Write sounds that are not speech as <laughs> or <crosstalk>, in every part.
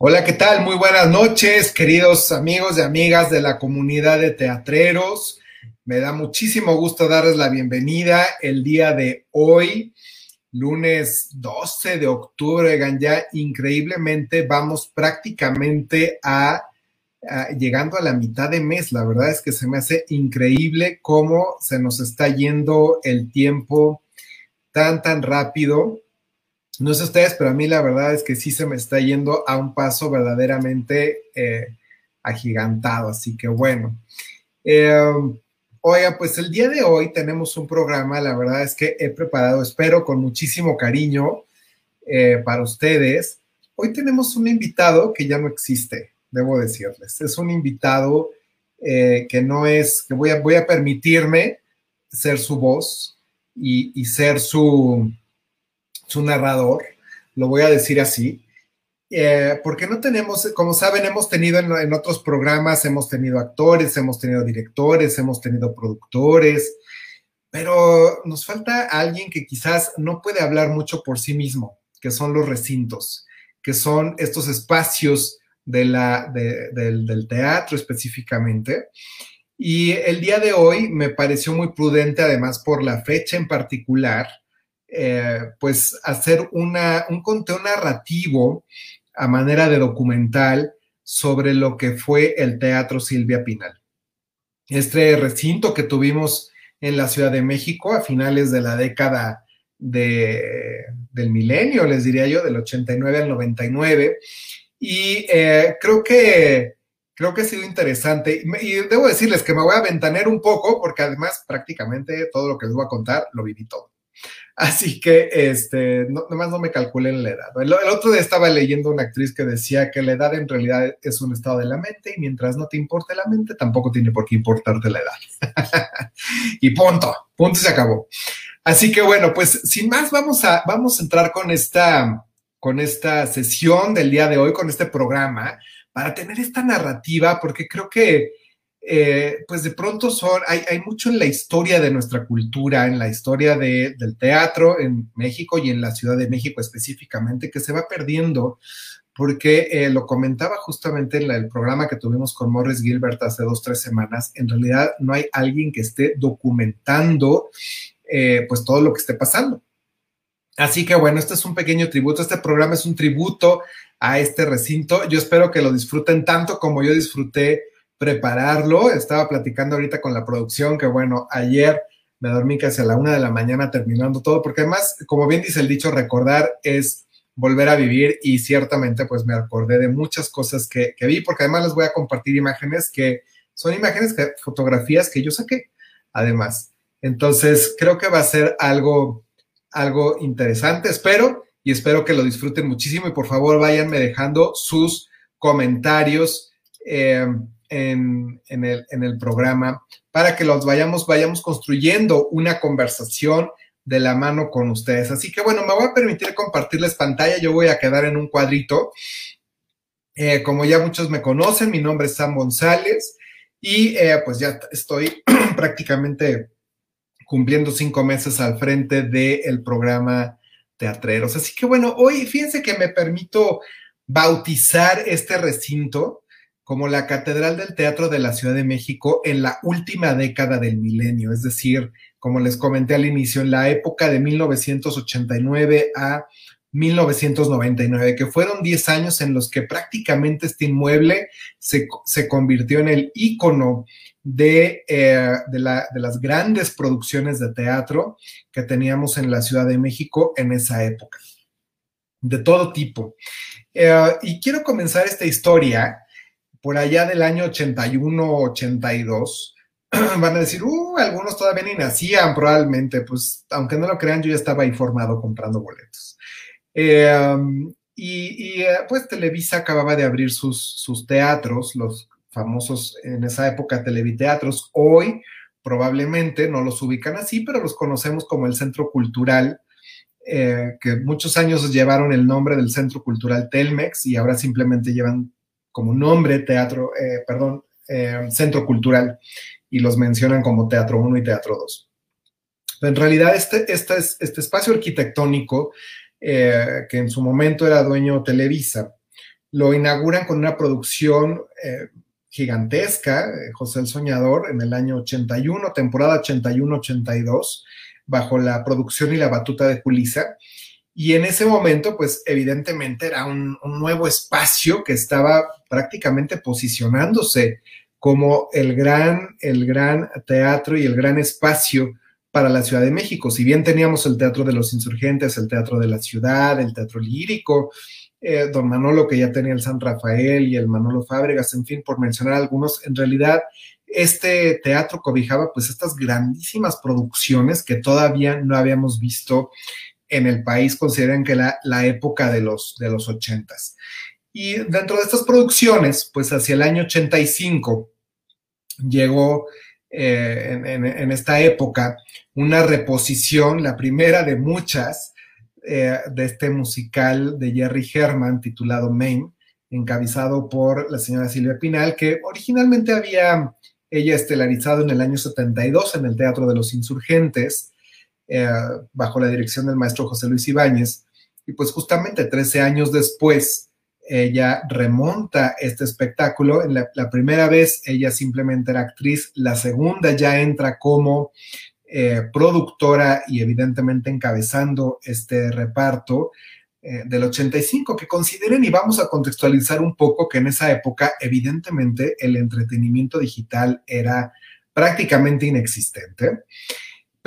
Hola, ¿qué tal? Muy buenas noches, queridos amigos y amigas de la comunidad de teatreros. Me da muchísimo gusto darles la bienvenida el día de hoy, lunes 12 de octubre. ya increíblemente vamos prácticamente a, a, llegando a la mitad de mes. La verdad es que se me hace increíble cómo se nos está yendo el tiempo tan, tan rápido. No sé ustedes, pero a mí la verdad es que sí se me está yendo a un paso verdaderamente eh, agigantado. Así que bueno. Eh, oiga, pues el día de hoy tenemos un programa, la verdad es que he preparado, espero con muchísimo cariño eh, para ustedes. Hoy tenemos un invitado que ya no existe, debo decirles. Es un invitado que no es, que voy a, voy a permitirme ser su voz y ser su, su narrador, lo voy a decir así, eh, porque no tenemos, como saben, hemos tenido en, otros programas, hemos tenido actores, hemos tenido directores, hemos tenido productores, pero nos falta alguien que quizás no puede hablar mucho por sí mismo, que son los recintos, que son estos espacios de la, de, del, del teatro específicamente. Y el día de hoy me pareció muy prudente, además por la fecha en particular, eh, pues hacer un conteo narrativo a manera de documental sobre lo que fue el Teatro Silvia Pinal. Este recinto que tuvimos en la Ciudad de México a finales de la década de, del milenio, les diría yo, del 89 al 99. Y eh, creo que creo que ha sido interesante. Y, debo decirles que me voy a ventanear un poco, porque además prácticamente todo lo que les voy a contar lo viví todo. Así que, este, no, nomás no me calculen la edad. El, otro día estaba leyendo una actriz que decía que la edad en realidad es un estado de la mente y mientras no te importe la mente, tampoco tiene por qué importarte la edad. <laughs> y punto, punto y se acabó. Así que bueno, pues sin más vamos a, vamos a entrar con esta, con esta sesión del día de hoy, con este programa, para tener esta narrativa, porque creo que eh, pues de pronto son, hay, hay, mucho en la historia de nuestra cultura, en la historia de, del teatro en México y en la Ciudad de México específicamente, que se va perdiendo, porque eh, lo comentaba justamente en el programa que tuvimos con Morris Gilbert hace dos, tres semanas, en realidad no hay alguien que esté documentando eh, pues todo lo que esté pasando. Así que bueno, este es un pequeño tributo, este programa es un tributo a este recinto. Yo espero que lo disfruten tanto como yo disfruté prepararlo. Estaba platicando ahorita con la producción que, bueno, ayer me dormí casi a la una de la mañana terminando todo, porque además, como bien dice el dicho, recordar es volver a vivir y ciertamente pues me acordé de muchas cosas que, vi, porque además les voy a compartir imágenes que son imágenes, fotografías que yo saqué, además. Entonces, creo que va a ser algo, algo interesante, espero, y espero que lo disfruten muchísimo y por favor váyanme dejando sus comentarios. Eh, en, el, programa para que los vayamos, vayamos construyendo una conversación de la mano con ustedes. Así que bueno, me voy a permitir compartirles pantalla, yo voy a quedar en un cuadrito. Eh, como ya muchos me conocen, mi nombre es Sam González y eh, pues ya estoy <clears throat> prácticamente cumpliendo cinco meses al frente del programa Teatreros. Así que bueno, hoy fíjense que me permito bautizar este recinto como la Catedral del Teatro de la Ciudad de México en la última década del milenio, es decir, como les comenté al inicio, en la época de 1989 a 1999, que fueron 10 años en los que prácticamente este inmueble se, se convirtió en el ícono de, eh, de, la, de, las grandes producciones de teatro que teníamos en la Ciudad de México en esa época, de todo tipo. Eh, y quiero comenzar esta historia por allá del año 81, 82, <clears throat> van a decir, uh, algunos todavía ni nacían probablemente, pues aunque no lo crean, yo ya estaba informado comprando boletos. Eh, y, pues Televisa acababa de abrir sus, sus teatros, los famosos en esa época televiteatros, hoy probablemente no los ubican así, pero los conocemos como el Centro Cultural, eh, que muchos años llevaron el nombre del Centro Cultural Telmex y ahora simplemente llevan como nombre teatro, eh, perdón, eh, centro cultural y los mencionan como Teatro 1 y Teatro 2. en realidad este, este, este espacio arquitectónico eh, que en su momento era dueño Televisa, lo inauguran con una producción eh, gigantesca, José el Soñador, en el año 81, temporada 81-82, bajo la producción y la batuta de Julisa. Y en ese momento, pues evidentemente era un, nuevo espacio que estaba prácticamente posicionándose como el gran, el gran teatro y el gran espacio para la Ciudad de México. Si bien teníamos el Teatro de los Insurgentes, el Teatro de la Ciudad, el Teatro Lírico, eh, don Manolo que ya tenía el San Rafael y el Manolo Fábregas, en fin, por mencionar algunos, en realidad este teatro cobijaba pues estas grandísimas producciones que todavía no habíamos visto en el país, consideran que la, la época de los, de los ochentas. Y dentro de estas producciones, pues hacia el año 85 llegó eh, en, en, esta época una reposición, la primera de muchas, eh, de este musical de Jerry Herman titulado Maine, encabezado por la señora Silvia Pinal, que originalmente había ella estelarizado en el año 72 en el Teatro de los Insurgentes, eh, bajo la dirección del maestro José Luis Ibáñez. Y pues justamente 13 años después, ella remonta este espectáculo. En la, primera vez ella simplemente era actriz, la segunda ya entra como eh, productora y evidentemente encabezando este reparto eh, del 85, que consideren y vamos a contextualizar un poco que en esa época evidentemente el entretenimiento digital era prácticamente inexistente,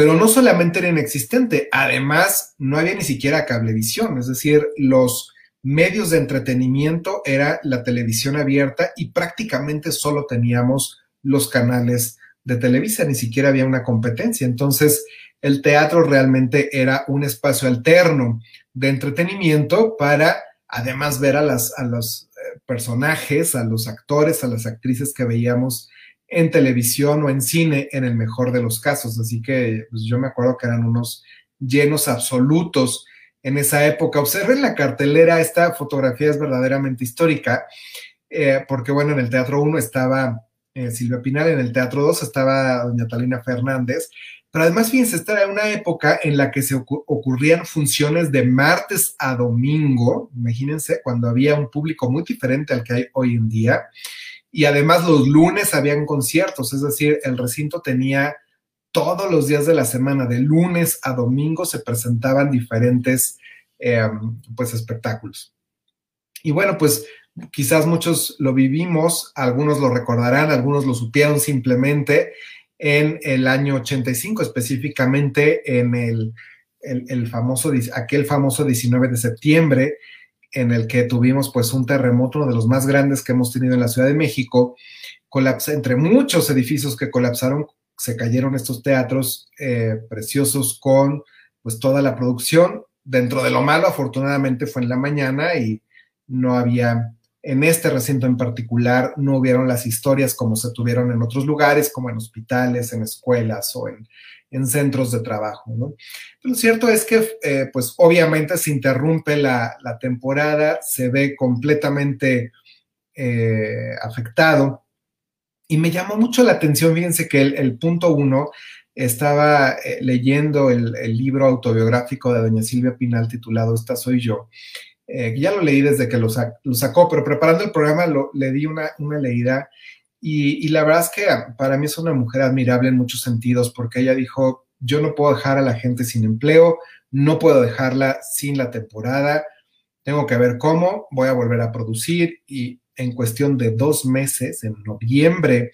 pero no solamente era inexistente, además no había ni siquiera cablevisión, es decir, los medios de entretenimiento era la televisión abierta y prácticamente solo teníamos los canales de Televisa, ni siquiera había una competencia. Entonces, el teatro realmente era un espacio alterno de entretenimiento para además ver a, las, a los eh, personajes, a los actores, a las actrices que veíamos en televisión o en cine en el mejor de los casos. Así que pues, yo me acuerdo que eran unos llenos absolutos en esa época. Observen la cartelera, esta fotografía es verdaderamente histórica, eh, porque bueno, en el Teatro 1 estaba eh, Silvia Pinal, en el Teatro 2 estaba doña Talina Fernández, pero además, fíjense, esta era una época en la que se ocurrían funciones de martes a domingo, imagínense, cuando había un público muy diferente al que hay hoy en día, y además los lunes habían conciertos, es decir, el recinto tenía todos los días de la semana, de lunes a domingo, se presentaban diferentes eh, pues espectáculos. Y bueno, pues Quizás muchos lo vivimos, algunos lo recordarán, algunos lo supieron simplemente en el año 85, específicamente en el, famoso, aquel famoso 19 de septiembre, en el que tuvimos pues un terremoto, uno de los más grandes que hemos tenido en la Ciudad de México, entre muchos edificios que colapsaron, se cayeron estos teatros eh, preciosos con pues toda la producción. Dentro de lo malo, afortunadamente fue en la mañana y no había en este recinto en particular no hubieron las historias como se tuvieron en otros lugares, como en hospitales, en escuelas o en, centros de trabajo. ¿no? lo cierto es que, eh, pues obviamente se interrumpe la, temporada, se ve completamente eh, afectado. Y me llamó mucho la atención, fíjense que el, punto uno, estaba eh, leyendo el, el libro autobiográfico de doña Silvia Pinal titulado Esta soy yo eh, ya lo leí desde que lo, sacó, pero preparando el programa le di una, leída y, la verdad es que para mí es una mujer admirable en muchos sentidos porque ella dijo, yo no puedo dejar a la gente sin empleo, no puedo dejarla sin la temporada, tengo que ver cómo, voy a volver a producir y en cuestión de dos meses, en noviembre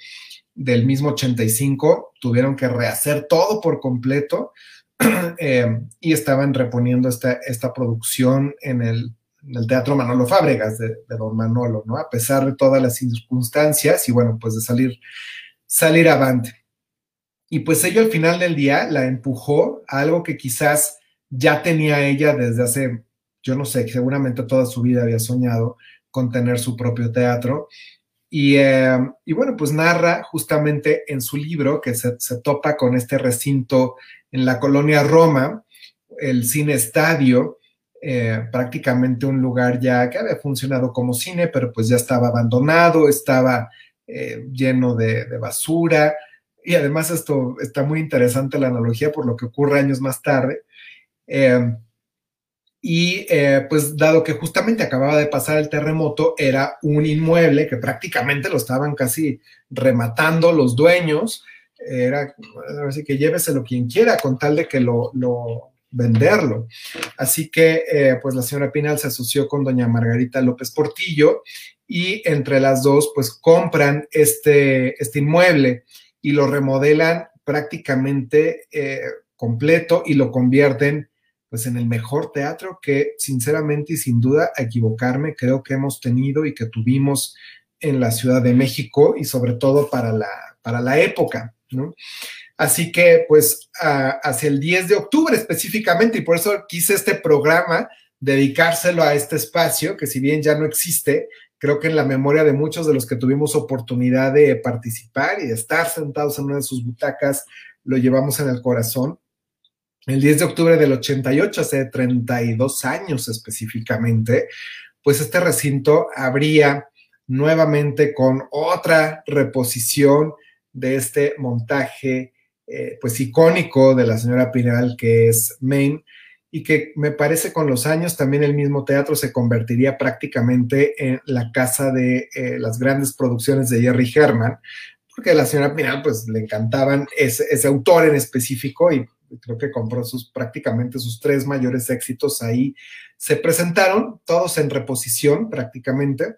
del mismo 85, tuvieron que rehacer todo por completo <clears throat> eh, y estaban reponiendo esta, esta producción en el en el Teatro Manolo Fábregas de, Don Manolo, ¿no? A pesar de todas las circunstancias y bueno, pues de salir, salir avante. Y pues ello al final del día la empujó a algo que quizás ya tenía ella desde hace, yo no sé, seguramente toda su vida había soñado con tener su propio teatro. Y, eh, y bueno, pues narra justamente en su libro que se, se topa con este recinto en la colonia Roma, el cine estadio, eh, prácticamente un lugar ya que había funcionado como cine, pero pues ya estaba abandonado, estaba eh, lleno de, basura. Y además esto está muy interesante la analogía por lo que ocurre años más tarde. Eh, y eh, pues dado que justamente acababa de pasar el terremoto, era un inmueble que prácticamente lo estaban casi rematando los dueños. Era así que lléveselo quien quiera con tal de que lo venderlo. Así que eh, pues la señora Pinal se asoció con doña Margarita López Portillo y entre las dos pues compran este, este inmueble y lo remodelan prácticamente eh, completo y lo convierten pues en el mejor teatro que sinceramente y sin duda a equivocarme creo que hemos tenido y que tuvimos en la Ciudad de México y sobre todo para la, para la época, ¿no? Así que pues hacia el 10 de octubre específicamente y por eso quise este programa dedicárselo a este espacio que si bien ya no existe, creo que en la memoria de muchos de los que tuvimos oportunidad de participar y de estar sentados en una de sus butacas, lo llevamos en el corazón. El 10 de octubre del 88, hace 32 años específicamente, pues este recinto abría nuevamente con otra reposición de este montaje eh, pues icónico de la señora Pinal que es Maine y que me parece con los años también el mismo teatro se convertiría prácticamente en la casa de eh, las grandes producciones de Jerry Herman, porque a la señora Pinal pues le encantaban ese, ese autor en específico y creo que compró sus prácticamente sus tres mayores éxitos ahí. Se presentaron todos en reposición prácticamente,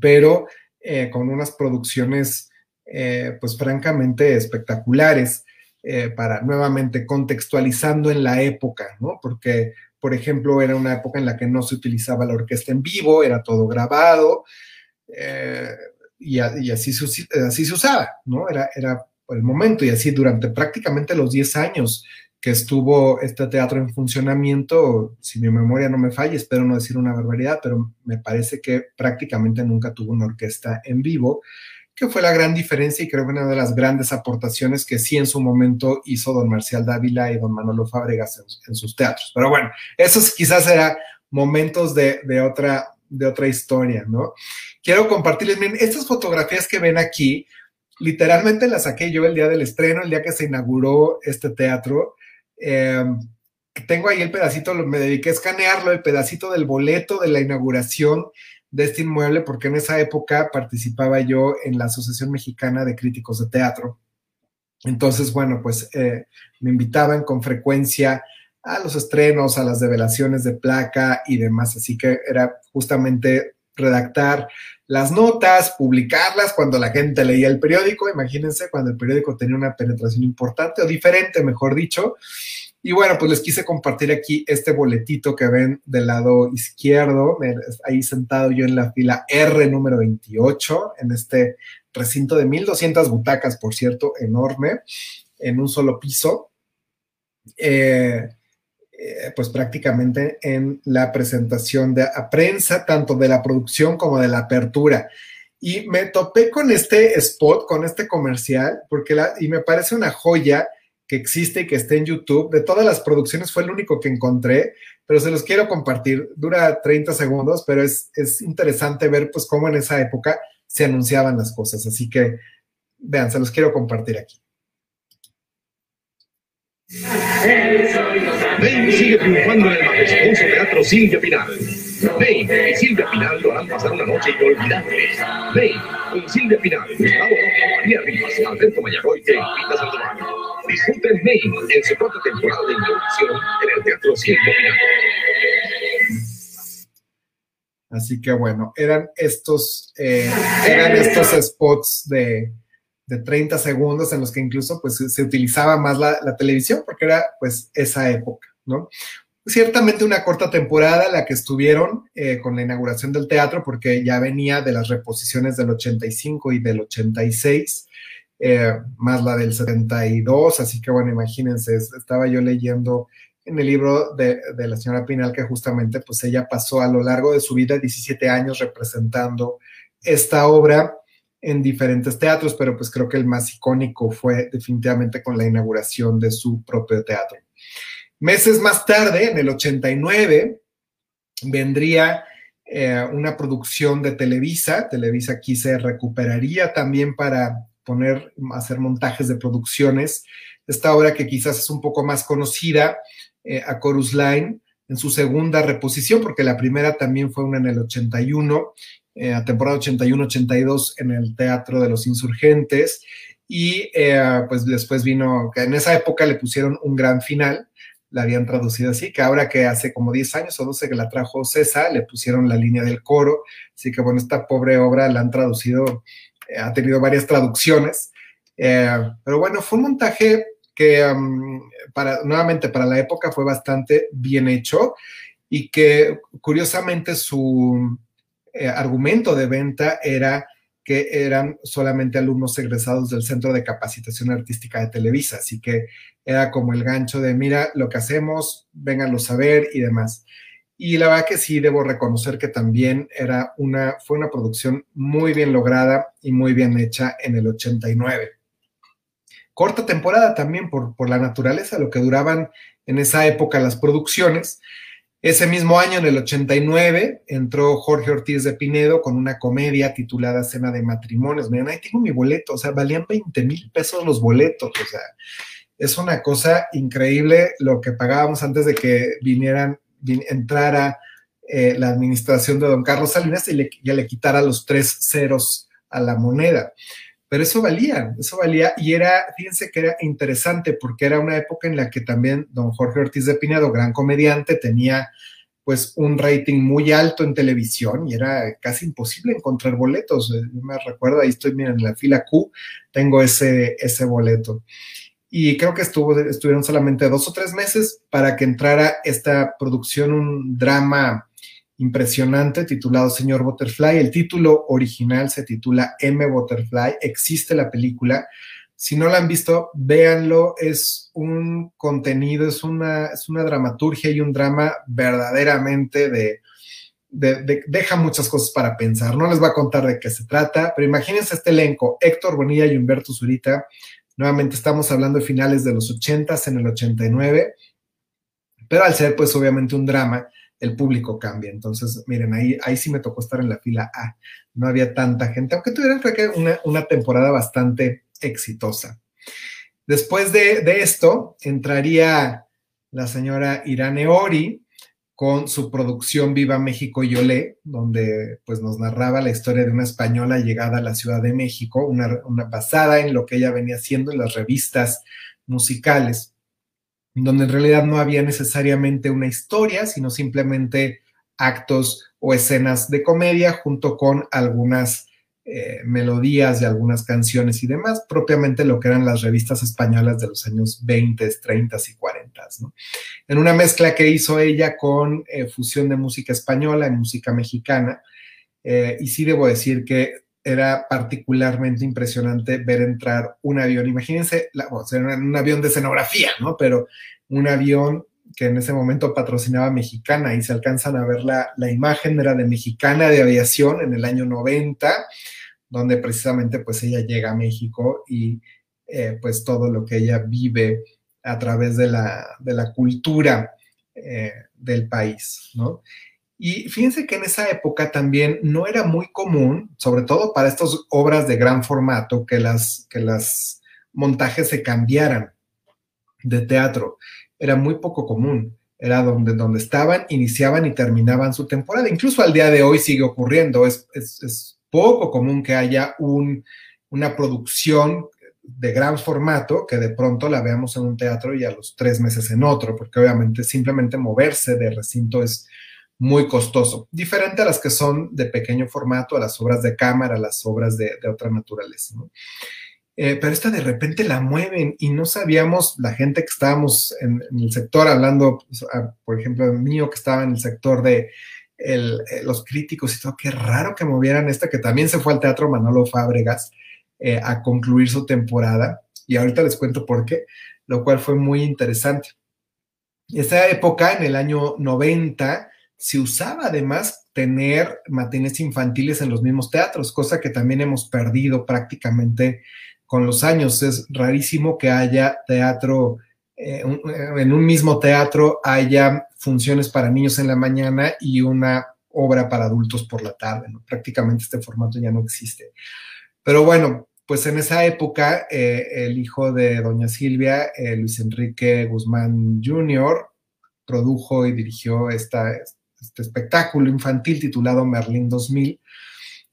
pero eh, con unas producciones eh, pues francamente espectaculares eh, para nuevamente contextualizando en la época, ¿no? Porque, por ejemplo, era una época en la que no se utilizaba la orquesta en vivo, era todo grabado. Y, así, así se usaba, ¿no? Era, era el momento y así durante prácticamente los 10 años que estuvo este teatro en funcionamiento, si mi memoria no me falla, espero no decir una barbaridad, pero me parece que prácticamente nunca tuvo una orquesta en vivo, que fue la gran diferencia y creo que una de las grandes aportaciones que sí en su momento hizo don Marcial Dávila y don Manolo Fábregas en, sus teatros. Pero bueno, esos quizás eran momentos de, de, otra, de otra historia, ¿no? Quiero compartirles, miren, estas fotografías que ven aquí, literalmente la saqué yo el día del estreno, el día que se inauguró este teatro. Eh, tengo ahí el pedacito, me dediqué a escanearlo, el pedacito del boleto de la inauguración de este inmueble, porque en esa época participaba yo en la Asociación Mexicana de Críticos de Teatro. Entonces, bueno, pues eh, me invitaban con frecuencia a los estrenos, a las develaciones de placa y demás, así que era justamente redactar las notas, publicarlas cuando la gente leía el periódico, imagínense cuando el periódico tenía una penetración importante o diferente, mejor dicho. Y bueno, pues les quise compartir aquí este boletito que ven del lado izquierdo, ahí sentado yo en la fila R número 28, en este recinto de 1200 butacas, por cierto, enorme, en un solo piso. Eh, eh, pues prácticamente en la presentación de a prensa, tanto de la producción como de la apertura. Y me topé con este spot, con este comercial, porque la, y me parece una joya que existe y que está en YouTube. De todas las producciones fue el único que encontré, pero se los quiero compartir. Dura 30 segundos, pero es, es interesante ver pues cómo en esa época se anunciaban las cosas. Así que vean, se los quiero compartir aquí. Maine sigue triunfando en el majestuoso teatro Silvia Pinal. Maine y Silvia Pinal lo harán pasar una noche inolvidable. Maine con Silvia Pinal, Gustavo Rojo, María Rivas, Alberto Mayagoy e Invita Sandoval. Disfruten Maine en su cuarta temporada de introducción en el teatro Pinal. Así que bueno, eran estos, eh, eran estos spots de, de 30 segundos en los que incluso pues se utilizaba más la, televisión porque era pues esa época, ¿no? Ciertamente una corta temporada la que estuvieron eh, con la inauguración del teatro porque ya venía de las reposiciones del 85 y del 86, eh, más la del 72, así que bueno, imagínense, estaba yo leyendo en el libro de, de, la señora Pinal que justamente pues ella pasó a lo largo de su vida 17 años representando esta obra en diferentes teatros, pero pues creo que el más icónico fue definitivamente con la inauguración de su propio teatro. Meses más tarde, en el 89, vendría eh, una producción de Televisa. Televisa aquí se recuperaría también para poner, hacer montajes de producciones. Esta obra que quizás es un poco más conocida, eh, a Chorus Line, en su segunda reposición, porque la primera también fue una en el 81, eh, a temporada 81-82 en el Teatro de los Insurgentes, y eh, pues después vino, que en esa época le pusieron un gran final, la habían traducido así, que ahora que hace como 10 años o 12 que la trajo César, le pusieron la línea del coro, así que bueno, esta pobre obra la han traducido, ha tenido varias traducciones, pero bueno, fue un montaje que para, nuevamente para la época fue bastante bien hecho y que curiosamente su eh, argumento de venta era que eran solamente alumnos egresados del Centro de Capacitación Artística de Televisa, así que era como el gancho de, mira lo que hacemos, vénganlo a ver y demás. Y la verdad que sí, debo reconocer que también era una, fue una producción muy bien lograda y muy bien hecha en el 89 corta temporada también por, por la naturaleza, lo que duraban en esa época las producciones. Ese mismo año, en el 89, entró Jorge Ortiz de Pinedo con una comedia titulada Cena de Matrimonios. Miren, ahí tengo mi boleto, o sea, valían 20 mil pesos los boletos, o sea, es una cosa increíble lo que pagábamos antes de que vinieran, entrara eh, la administración de don Carlos Salinas y le, y le quitara los tres ceros a la moneda pero eso valía, eso valía y era, fíjense que era interesante porque era una época en la que también don Jorge Ortiz de Pinedo, gran comediante, tenía pues un rating muy alto en televisión y era casi imposible encontrar boletos. Yo me recuerdo, ahí estoy, miren, en la fila Q, tengo ese, ese boleto. Y creo que estuvo, estuvieron solamente dos o tres meses para que entrara esta producción, un drama impresionante titulado Señor Butterfly. El título original se titula M Butterfly. Existe la película. Si no la han visto, véanlo. Es un contenido, es una, es una dramaturgia y un drama verdaderamente de, deja muchas cosas para pensar. No les voy a contar de qué se trata, pero imagínense este elenco, Héctor Bonilla y Humberto Zurita. Nuevamente estamos hablando de finales de los 80 en el 89, pero al ser pues obviamente un drama, el público cambia. Entonces, miren, ahí, ahí sí me tocó estar en la fila A. No había tanta gente, aunque tuvieran una, una temporada bastante exitosa. Después de, esto, entraría la señora Irane Ori con su producción Viva México y Olé, donde pues nos narraba la historia de una española llegada a la Ciudad de México, una, una basada en lo que ella venía haciendo en las revistas musicales donde en realidad no había necesariamente una historia, sino simplemente actos o escenas de comedia junto con algunas eh, melodías y algunas canciones y demás, propiamente lo que eran las revistas españolas de los años 20, 30 y 40. ¿no? En una mezcla que hizo ella con eh, fusión de música española y música mexicana, eh, y sí debo decir que era particularmente impresionante ver entrar un avión. Imagínense, un avión de escenografía, ¿no? Pero un avión que en ese momento patrocinaba Mexicana y se alcanzan a ver la, imagen, era de Mexicana de Aviación en el año 90, donde precisamente pues ella llega a México y eh, pues todo lo que ella vive a través de la, cultura eh, del país, ¿no? Y fíjense que en esa época también no era muy común, sobre todo para estas obras de gran formato, que las, que las montajes se cambiaran de teatro. Era muy poco común. Era donde, donde estaban, iniciaban y terminaban su temporada. Incluso al día de hoy sigue ocurriendo. Es, es, poco común que haya un, una producción de gran formato que de pronto la veamos en un teatro y a los tres meses en otro, porque obviamente simplemente moverse de recinto es, muy costoso, diferente a las que son de pequeño formato, a las obras de cámara, a las obras de, otra naturaleza. Eh, pero esta de repente la mueven y no sabíamos, la gente que estábamos en, el sector, hablando, pues, por ejemplo, mío que estaba en el sector de eh, los críticos y todo, qué raro que movieran esta, que también se fue al Teatro Manolo Fábregas eh, a concluir su temporada. Y ahorita les cuento por qué, lo cual fue muy interesante. Esa época, en el año 90, se usaba además tener matines infantiles en los mismos teatros, cosa que también hemos perdido prácticamente con los años. Es rarísimo que haya teatro, eh, en un mismo teatro haya funciones para niños en la mañana y una obra para adultos por la tarde. Prácticamente este formato ya no existe. Pero bueno, pues en esa época eh, el hijo de doña Silvia, eh, Luis Enrique Guzmán Jr., produjo y dirigió este espectáculo infantil titulado Merlín 2000,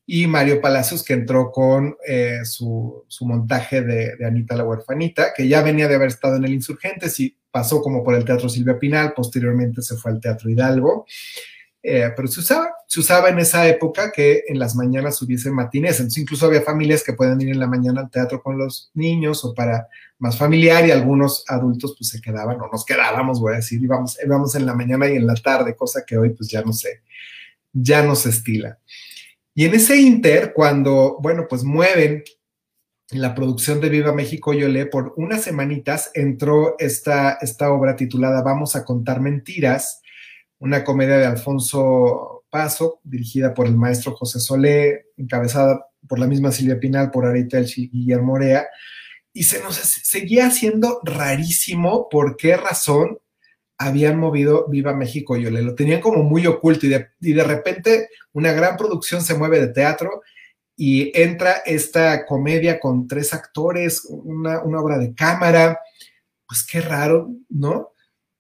y Mario Palacios, que entró con eh, su, montaje de, Anita la huerfanita, que ya venía de haber estado en el Insurgentes y pasó como por el Teatro Silvia Pinal, posteriormente se fue al Teatro Hidalgo. Eh, pero se usaba, se usaba en esa época que en las mañanas hubiese matines, entonces incluso había familias que pueden ir en la mañana al teatro con los niños o para más familiar y algunos adultos pues se quedaban o nos quedábamos, voy a decir, íbamos, íbamos en la mañana y en la tarde, cosa que hoy pues ya no sé, ya no se estila. Y en ese inter, cuando, bueno, pues mueven la producción de Viva México Yolé, por unas semanitas entró esta, esta obra titulada Vamos a contar mentiras, una comedia de Alfonso Paso, dirigida por el maestro José Solé, encabezada por la misma Silvia Pinal, por Arita y Guillermo Orea, y se nos seguía haciendo rarísimo por qué razón habían movido Viva México Yole. Lo tenían como muy oculto y de, y de repente una gran producción se mueve de teatro y entra esta comedia con tres actores, una, una obra de cámara. Pues qué raro, ¿no?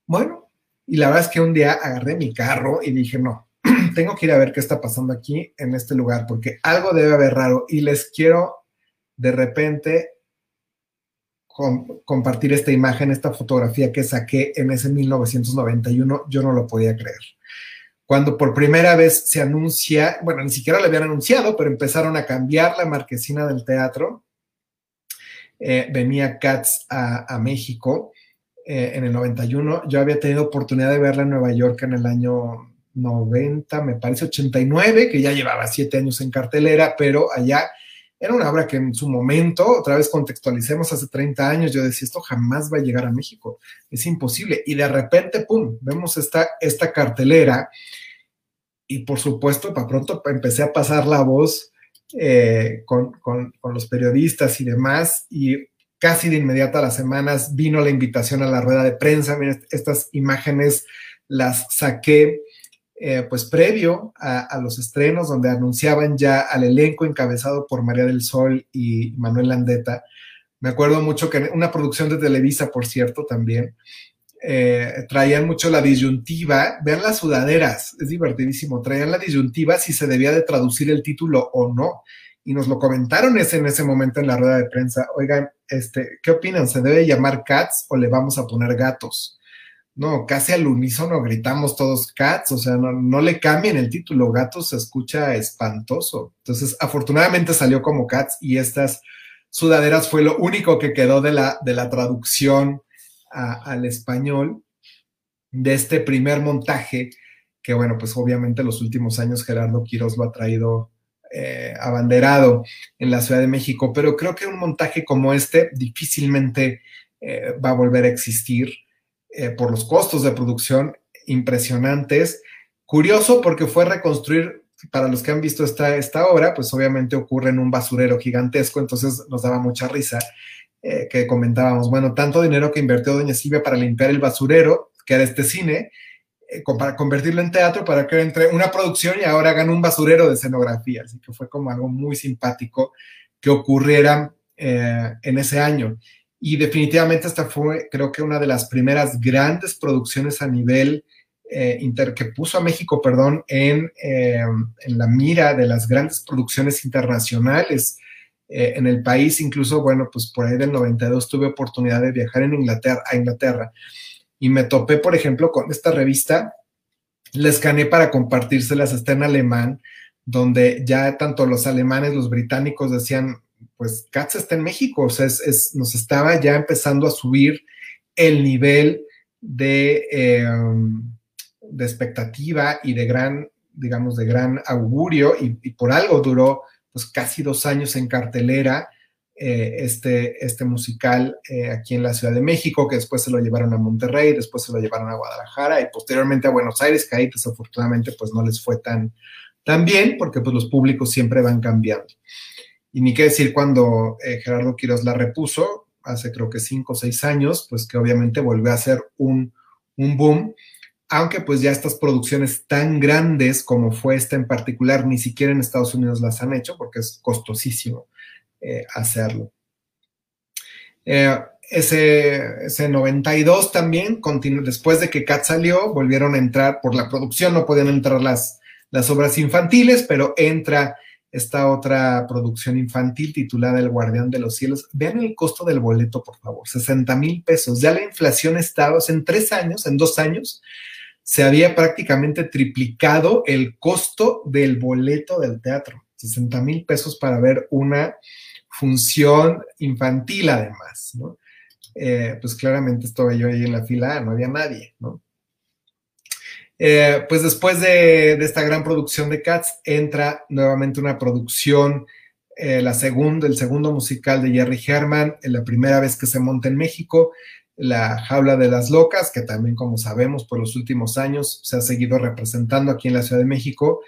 Bueno, y la verdad es que un día agarré mi carro y dije, no, <clears throat> tengo que ir a ver qué está pasando aquí en este lugar, porque algo debe haber raro y les quiero de repente compartir esta imagen, esta fotografía que saqué en ese 1991, yo no lo podía creer. Cuando por primera vez se anuncia, bueno, ni siquiera lo habían anunciado, pero empezaron a cambiar la marquesina del teatro, eh, venía Katz a, a México eh, en el 91. Yo había tenido oportunidad de verla en Nueva York en el año 90, me parece 89, que ya llevaba siete años en cartelera, pero allá era una obra que en su momento, otra vez contextualicemos, hace 30 años, yo decía, esto jamás va a llegar a México, es imposible. Y de repente, ¡pum!, vemos esta, esta cartelera y por supuesto, para pronto empecé a pasar la voz eh, con, con, con, los periodistas y demás, y casi de inmediato a las semanas vino la invitación a la rueda de prensa. Estas imágenes las saqué eh, pues previo a, los estrenos donde anunciaban ya al elenco encabezado por María del Sol y Manuel Landeta. Me acuerdo mucho que una producción de Televisa, por cierto, también, eh, traían mucho la disyuntiva, vean las sudaderas, es divertidísimo, traían la disyuntiva si se debía de traducir el título o no y nos lo comentaron ese, en ese momento en la rueda de prensa. Oigan, este, ¿qué opinan? ¿Se debe llamar cats o le vamos a poner gatos? No, casi al unísono gritamos todos cats, o sea, no, le cambien el título, gatos se escucha espantoso. Entonces, afortunadamente salió como cats y estas sudaderas fue lo único que quedó de la, de la traducción al español de este primer montaje, que bueno, pues obviamente los últimos años Gerardo Quiroz lo ha traído eh, abanderado en la Ciudad de México, pero creo que un montaje como este difícilmente eh, va a volver a existir eh, por los costos de producción impresionantes. Curioso porque fue reconstruir, para los que han visto esta, esta obra, pues obviamente ocurre en un basurero gigantesco, entonces nos daba mucha risa que comentábamos, bueno, tanto dinero que invirtió Doña Silvia para limpiar el basurero, que era este cine, eh, para convertirlo en teatro, para que entre una producción y ahora hagan un basurero de escenografía. Así que fue como algo muy simpático que ocurriera eh, en ese año. Y definitivamente esta fue, creo que, una de las primeras grandes producciones a nivel eh, inter, que puso a México, perdón, en, en, la mira de las grandes producciones internacionales en el país. Incluso, bueno, pues por ahí del 92 tuve oportunidad de viajar en Inglaterra, a Inglaterra y me topé, por ejemplo, con esta revista, la escaneé para compartírselas, está en alemán, donde ya tanto los alemanes, los británicos decían, pues Katz está en México, o sea, es, nos estaba ya empezando a subir el nivel de, em, de expectativa y de gran, digamos, de gran augurio, y, por algo duró pues casi dos años en cartelera, eh, este, este musical eh, aquí en la Ciudad de México, que después se lo llevaron a Monterrey, después se lo llevaron a Guadalajara y posteriormente a Buenos Aires, que ahí desafortunadamente pues no les fue tan, tan bien, porque pues los públicos siempre van cambiando. Y ni qué decir cuando eh, Gerardo Quiroz la repuso, hace creo que cinco o seis años, pues que obviamente volvió a ser un, un boom, aunque pues ya estas producciones tan grandes como fue esta en particular, ni siquiera en Estados Unidos las han hecho porque es costosísimo. Eh, hacerlo. Eh, ese, ese 92 también, después de que Cat salió, volvieron a entrar por la producción, no podían entrar las, las obras infantiles, pero entra esta otra producción infantil titulada El Guardián de los Cielos. Vean el costo del boleto, por favor, 60 mil pesos. Ya la inflación estaba, en tres años, en dos años, se había prácticamente triplicado el costo del boleto del teatro. 60 mil pesos para ver una función infantil además, ¿no? Eh, pues claramente estaba yo ahí en la fila, no había nadie, ¿no? Eh, pues después de, esta gran producción de Cats, entra nuevamente una producción, eh, la segunda, el segundo musical de Jerry Herman, la primera vez que se monta en México, La Jaula de las Locas, que también, como sabemos, por los últimos años se ha seguido representando aquí en la Ciudad de México.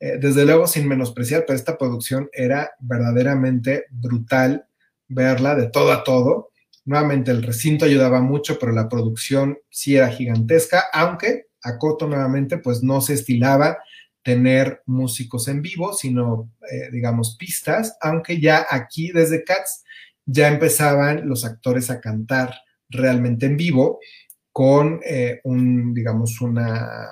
Eh, desde luego, sin menospreciar, pero esta producción era verdaderamente brutal verla de todo a todo. Nuevamente, el recinto ayudaba mucho, pero la producción sí era gigantesca, aunque acoto nuevamente, pues no se estilaba tener músicos en vivo, sino, eh, digamos, pistas, aunque ya aquí desde Cats ya empezaban los actores a cantar realmente en vivo con eh, un, digamos, una,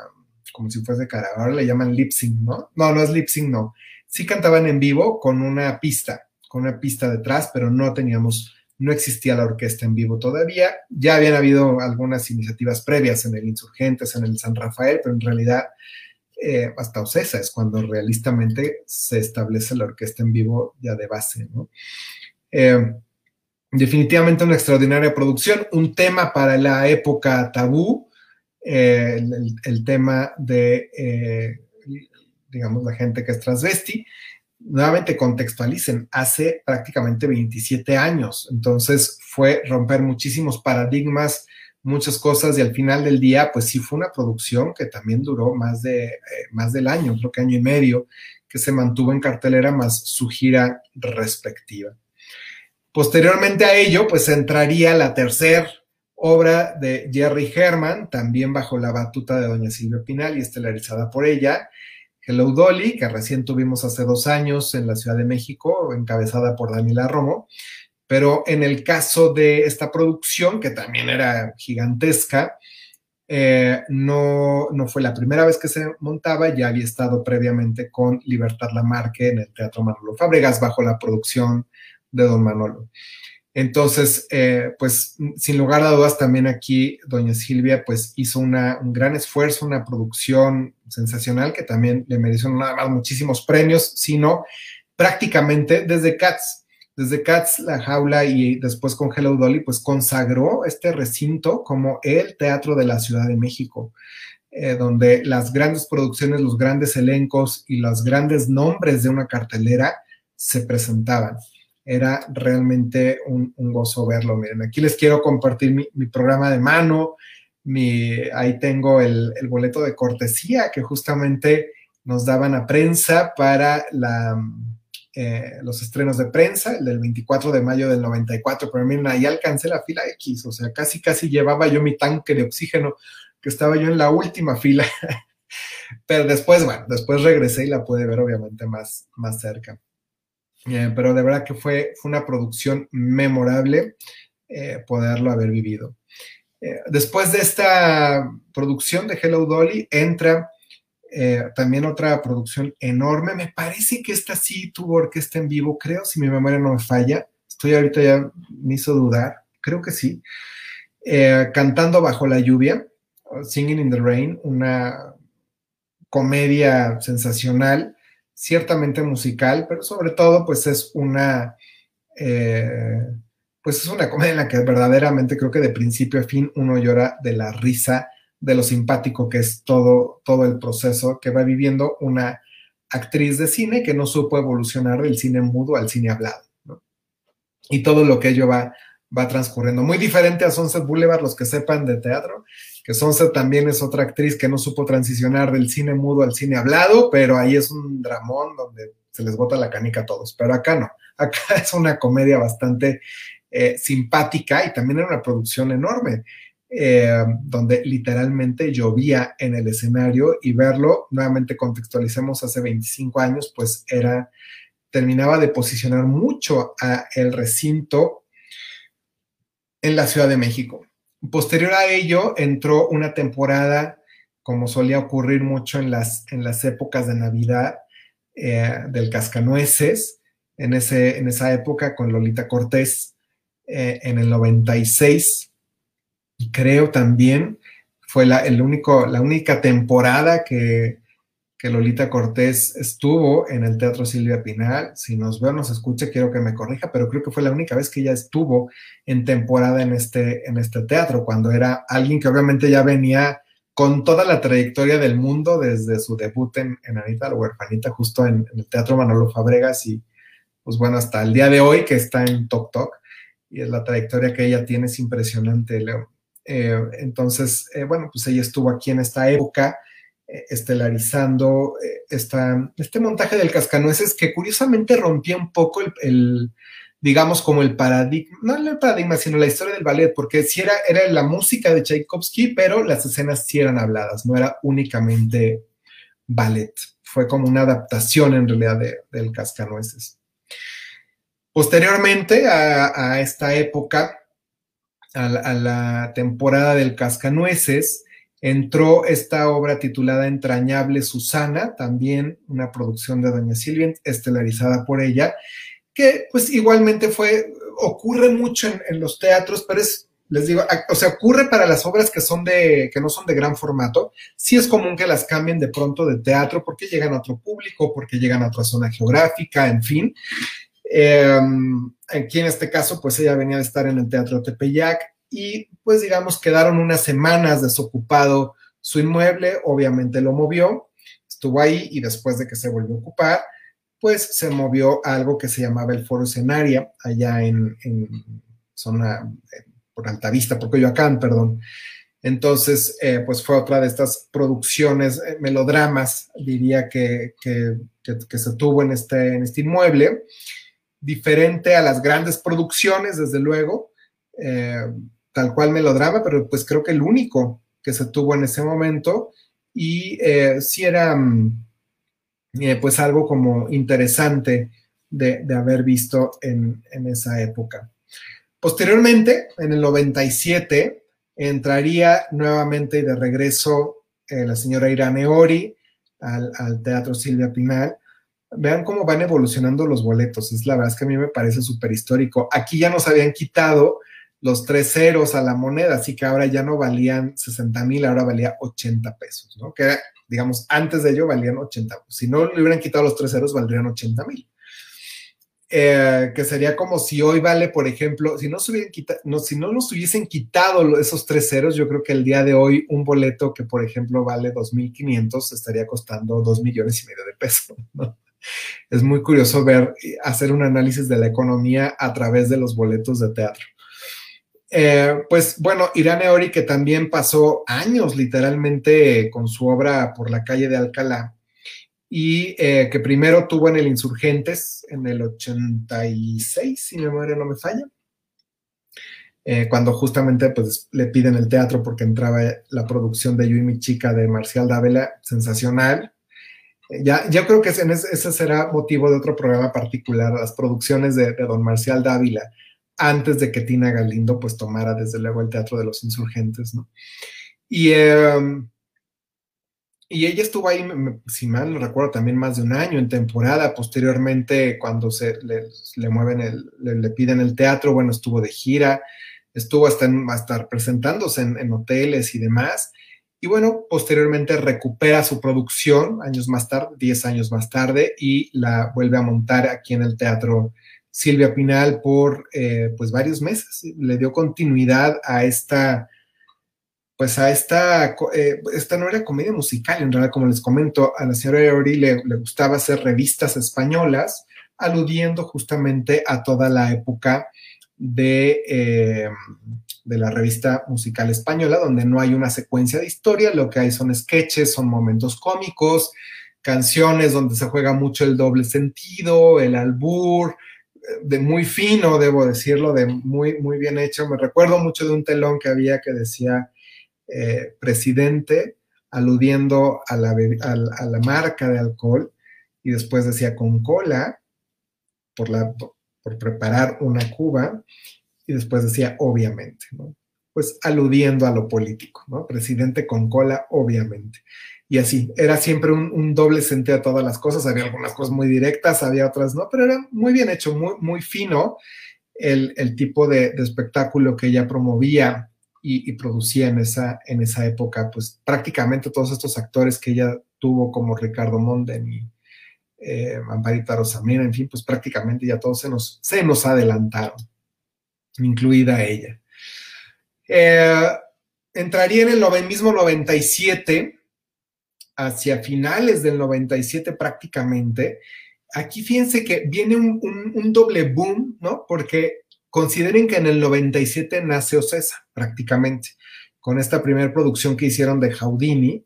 como si fuese cara, ahora le llaman lip sync, ¿no? No, no es lip sync, no. Sí cantaban en vivo con una pista, con una pista detrás, pero no teníamos no existía la orquesta en vivo todavía. Ya habían habido algunas iniciativas previas en el Insurgentes, en el San Rafael, pero en realidad eh, hasta Ocesa es cuando realistamente se establece la orquesta en vivo ya de base. Eh, definitivamente una extraordinaria producción, un tema para la época tabú, eh, el, tema de, digamos, la gente que es transvesti nuevamente contextualicen, hace prácticamente 27 años. Entonces fue romper muchísimos paradigmas, muchas cosas y al final del día, pues sí fue una producción que también duró más, de, eh, más del año, creo que año y medio, que se mantuvo en cartelera más su gira respectiva. Posteriormente a ello, pues entraría la tercera obra de Jerry Herman, también bajo la batuta de doña Silvia Pinal y estelarizada por ella, Hello Dolly, que recién tuvimos hace dos años en la Ciudad de México, encabezada por Daniela Romo. Pero en el caso de esta producción, que también era gigantesca, eh, no, no fue la primera vez que se montaba, ya había estado previamente con Libertad Lamarque en el Teatro Manolo Fábregas bajo la producción de Don Manolo. Entonces, eh, pues sin lugar a dudas, también aquí doña Silvia pues hizo un gran esfuerzo, una producción sensacional que también le mereció nada más muchísimos premios, sino prácticamente desde Cats, desde Cats, La Jaula y después con Hello Dolly, pues consagró este recinto como el teatro de la Ciudad de México. Eh, donde las grandes producciones, los grandes elencos y los grandes nombres de una cartelera se presentaban era realmente un, gozo verlo. Miren, aquí les quiero compartir mi, programa de mano. Mi, ahí tengo el, boleto de cortesía que justamente nos daban a prensa para la, eh, los estrenos de prensa, el del 24 de mayo del 94. Pero miren, ahí alcancé la fila X, o sea, casi, casi llevaba yo mi tanque de oxígeno, que estaba yo en la última <laughs> fila. Pero después, bueno, después regresé y la pude ver obviamente más, más cerca. Eh, pero de verdad que fue, fue una producción memorable eh, poderlo haber vivido. Eh, después de esta producción de Hello Dolly, entra también otra producción enorme. Me parece que esta sí tuvo orquesta en vivo, creo, si mi memoria no me falla. Estoy ahorita ya me hizo dudar, creo que sí. Cantando bajo la lluvia, Singing in the Rain, una comedia sensacional ciertamente musical, pero sobre todo pues es una, eh, pues es una comedia en la que verdaderamente creo que de principio a fin uno llora de la risa, de lo simpático que es todo, todo el proceso que va viviendo una actriz de cine que no supo evolucionar del cine mudo al cine hablado. Y todo lo que ello va, va transcurriendo. Muy diferente a Sunset Boulevard, los que sepan de teatro, que Sonsa también es otra actriz que no supo transicionar del cine mudo al cine hablado, pero ahí es un dramón donde se les bota la canica a todos, pero acá no, acá <laughs> es una comedia bastante eh, simpática y también era una producción enorme. Eh, donde literalmente llovía en el escenario y verlo, nuevamente contextualicemos hace 25 años, pues era, terminaba de posicionar mucho a el recinto en la Ciudad de México. Posterior a ello, entró una temporada, como solía ocurrir mucho en las, en las épocas de Navidad, eh, del Cascanueces, en, ese, en esa época con Lolita Cortés, eh, en el 96. Y creo también fue la, el único, la única temporada que, que Lolita Cortés estuvo en el Teatro Silvia Pinal. Si nos ve o nos escucha, quiero que me corrija, pero creo que fue la única vez que ella estuvo en temporada en este, en este teatro, cuando era alguien que obviamente ya venía con toda la trayectoria del mundo desde su debut en, Anita la huerfanita, justo en, el Teatro Manolo Fabregas y pues bueno, hasta el día de hoy que está en Tok Tok. Y es la trayectoria que ella tiene es impresionante, Leo. Eh, entonces, eh, bueno, pues ella estuvo aquí en esta época estelarizando eh, este montaje del cascanueces que curiosamente rompía un poco el, digamos, como el paradigma, no el paradigma, sino la historia del ballet, porque si era, era la música de Tchaikovsky, pero las escenas sí eran habladas, no era únicamente ballet. Fue como una adaptación en realidad del cascanueces. Posteriormente a, esta época, a la temporada del cascanueces, entró esta obra titulada Entrañable Susana, también una producción de Doña Silvia, estelarizada por ella, que pues igualmente fue, ocurre mucho en, los teatros, pero es, les digo, o sea, ocurre para las obras que son de, que no son de gran formato, sí es común que las cambien de pronto de teatro porque llegan a otro público, porque llegan a otra zona geográfica, en fin. Em, aquí en este caso, pues ella venía de estar en el Teatro Tepeyac, y pues digamos quedaron unas semanas desocupado su inmueble, obviamente lo movió, estuvo ahí y después de que se volvió a ocupar, pues se movió a algo que se llamaba el Foro Escenaria, allá en, zona, por Altavista, por Coyoacán, perdón. Entonces, eh, pues fue otra de estas producciones, eh, melodramas, diría que, que, se tuvo en este, en este inmueble, diferente a las grandes producciones, desde luego, eh, tal cual melodrama, pero pues creo que el único que se tuvo en ese momento y eh, sí era mm, eh, pues algo como interesante de, haber visto en, esa época. Posteriormente, en el 97, entraría nuevamente de regreso eh, la señora Irane Ori al, Teatro Silvia Pinal. Vean cómo van evolucionando los boletos. Es la verdad es que a mí me parece súper histórico. Aquí ya nos habían quitado los tres ceros a la moneda, así que ahora ya no valían 60 mil, ahora valía 80 pesos, ¿no? Que digamos, antes de ello valían 80. Si no le hubieran quitado los tres ceros, valdrían 80 mil. Eh, que sería como si hoy vale, por ejemplo, si no, se no, si no nos hubiesen quitado esos tres ceros, yo creo que el día de hoy un boleto que, por ejemplo, vale 2.500 estaría costando 2 millones y medio de pesos. ¿no? Es muy curioso ver, hacer un análisis de la economía a través de los boletos de teatro. Eh, pues bueno, Irene Ori, que también pasó años literalmente con su obra por la calle de Alcalá, y eh, que primero tuvo en el Insurgentes en el 86, si mi memoria no me falla, eh, cuando justamente pues, le piden el teatro porque entraba la producción de Yo y mi chica de Marcial Dávila, sensacional. Ya, yo creo que ese, será motivo de otro programa particular, las producciones de don Marcial Dávila antes de que Tina Galindo pues tomara desde luego el Teatro de los Insurgentes, ¿no? Y, em, y ella estuvo ahí, si mal no recuerdo, también más de un año en temporada. Posteriormente, cuando se le, mueven, el, le, piden el teatro, bueno, estuvo de gira, estuvo hasta, estar presentándose en, en, hoteles y demás. Y bueno, posteriormente recupera su producción años más tarde, 10 años más tarde, y la vuelve a montar aquí en el Teatro Silvia Pinal por eh, pues varios meses. Le dio continuidad a esta, pues a esta, eh, esta no era comedia musical, en realidad, como les comento, a la señora Eori le, gustaba hacer revistas españolas, aludiendo justamente a toda la época de, eh, de la revista musical española, donde no hay una secuencia de historia, lo que hay son sketches, son momentos cómicos, canciones donde se juega mucho el doble sentido, el albur, de muy fino, debo decirlo, de muy, muy bien hecho. Me recuerdo mucho de un telón que había que decía eh, presidente, aludiendo a la, a, marca de alcohol, y después decía con cola, por, la, por preparar una cuba, y después decía obviamente, ¿no? Pues aludiendo a lo político, ¿no? Presidente con cola, obviamente. Y así, era siempre un, doble sentido a todas las cosas, había algunas cosas muy directas, había otras no, pero era muy bien hecho, muy, muy fino el, el tipo de, espectáculo que ella promovía y, y, producía en esa, en esa época, pues prácticamente todos estos actores que ella tuvo como Ricardo Monden y eh, Amparita Rosamena, en fin, pues prácticamente ya todos se nos, se nos adelantaron, incluida ella. Eh, entraría en el mismo 97, hacia finales del 97 prácticamente. Aquí fíjense que viene un, un, doble boom, ¿no? Porque consideren que en el 97 nace Ocesa, prácticamente, con esta primera producción que hicieron de Jaudini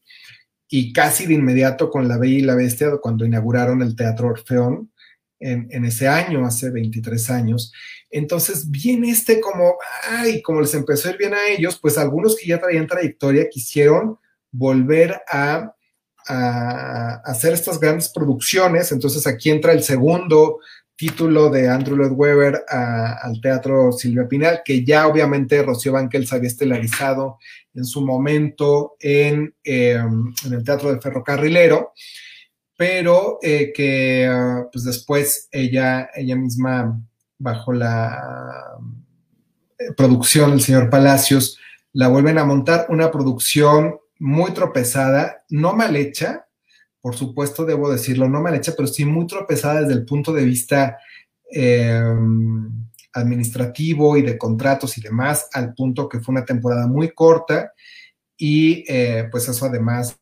y casi de inmediato con La Bella y la Bestia, cuando inauguraron el Teatro Orfeón en, en ese año, hace 23 años. Entonces viene este como, ay, como les empezó a ir bien a ellos, pues algunos que ya traían trayectoria quisieron volver a, a hacer estas grandes producciones. Entonces aquí entra el segundo título de Andrew Lloyd Webber al Teatro Silvia Pinal, que ya obviamente Rocío Banquels había estelarizado en su momento en, en el Teatro del Ferrocarrilero, pero eh, que pues después ella, ella misma, bajo la eh, producción del señor Palacios, la vuelven a montar una producción muy tropezada, no mal hecha, por supuesto, debo decirlo, no mal hecha, pero sí muy tropezada desde el punto de vista eh, administrativo y de contratos y demás, al punto que fue una temporada muy corta y eh, pues eso además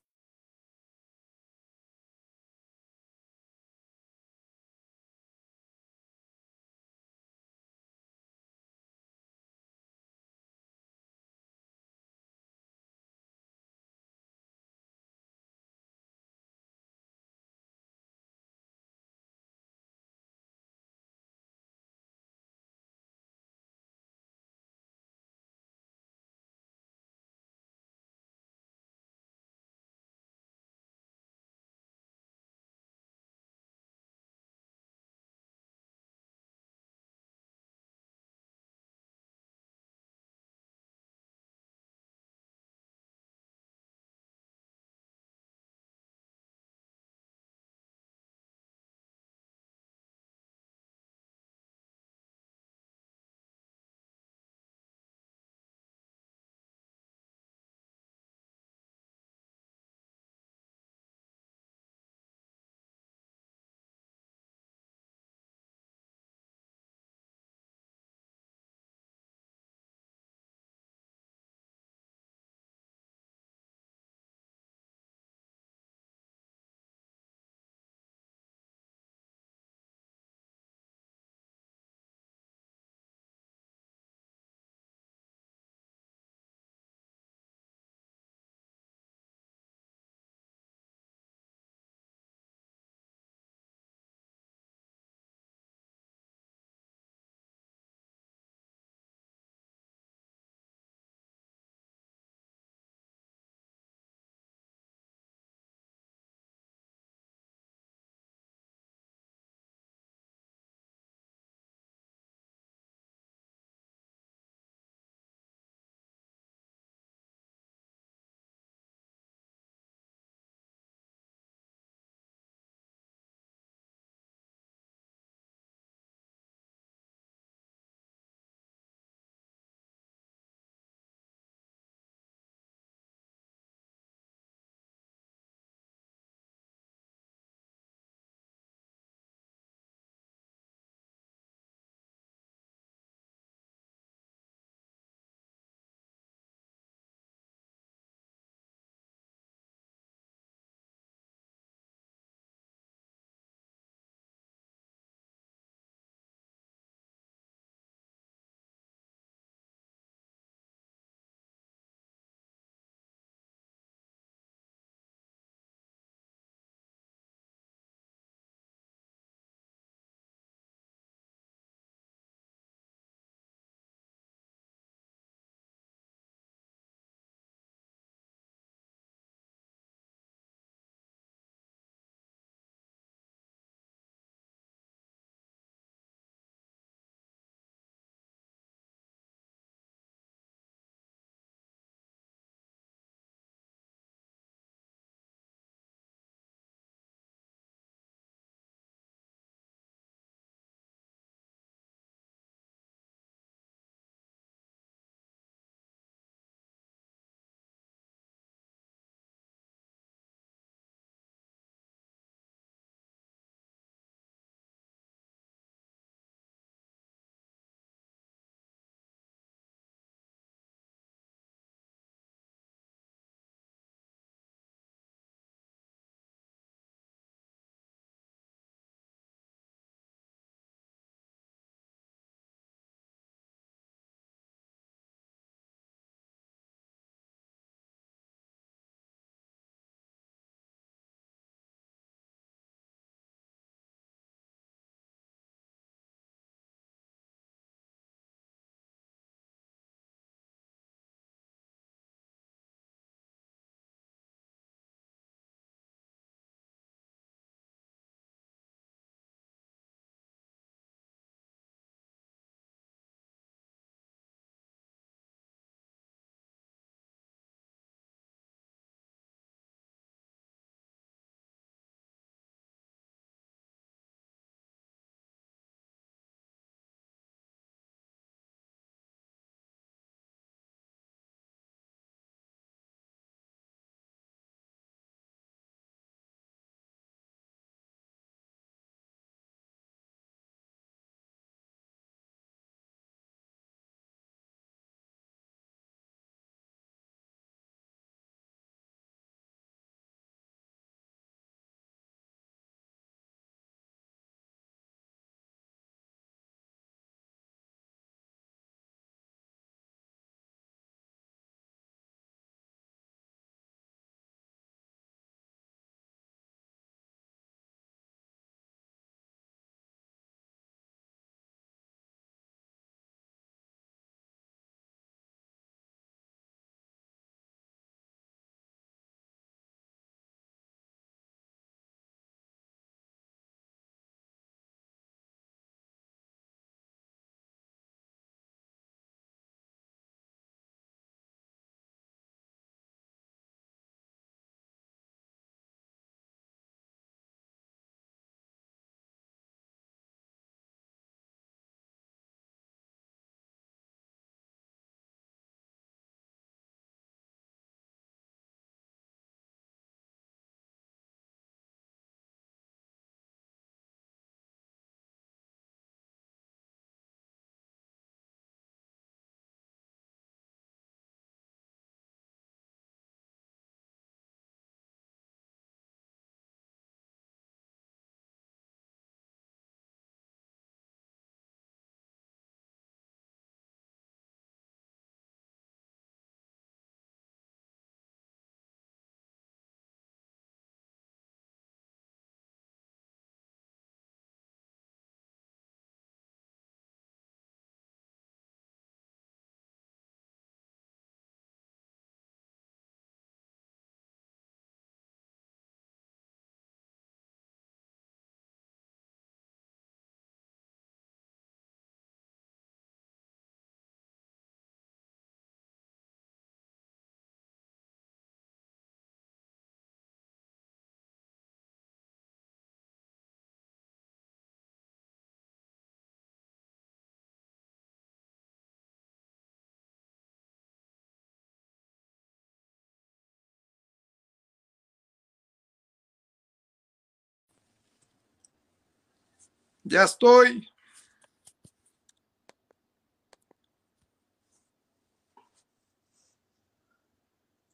Ya estoy.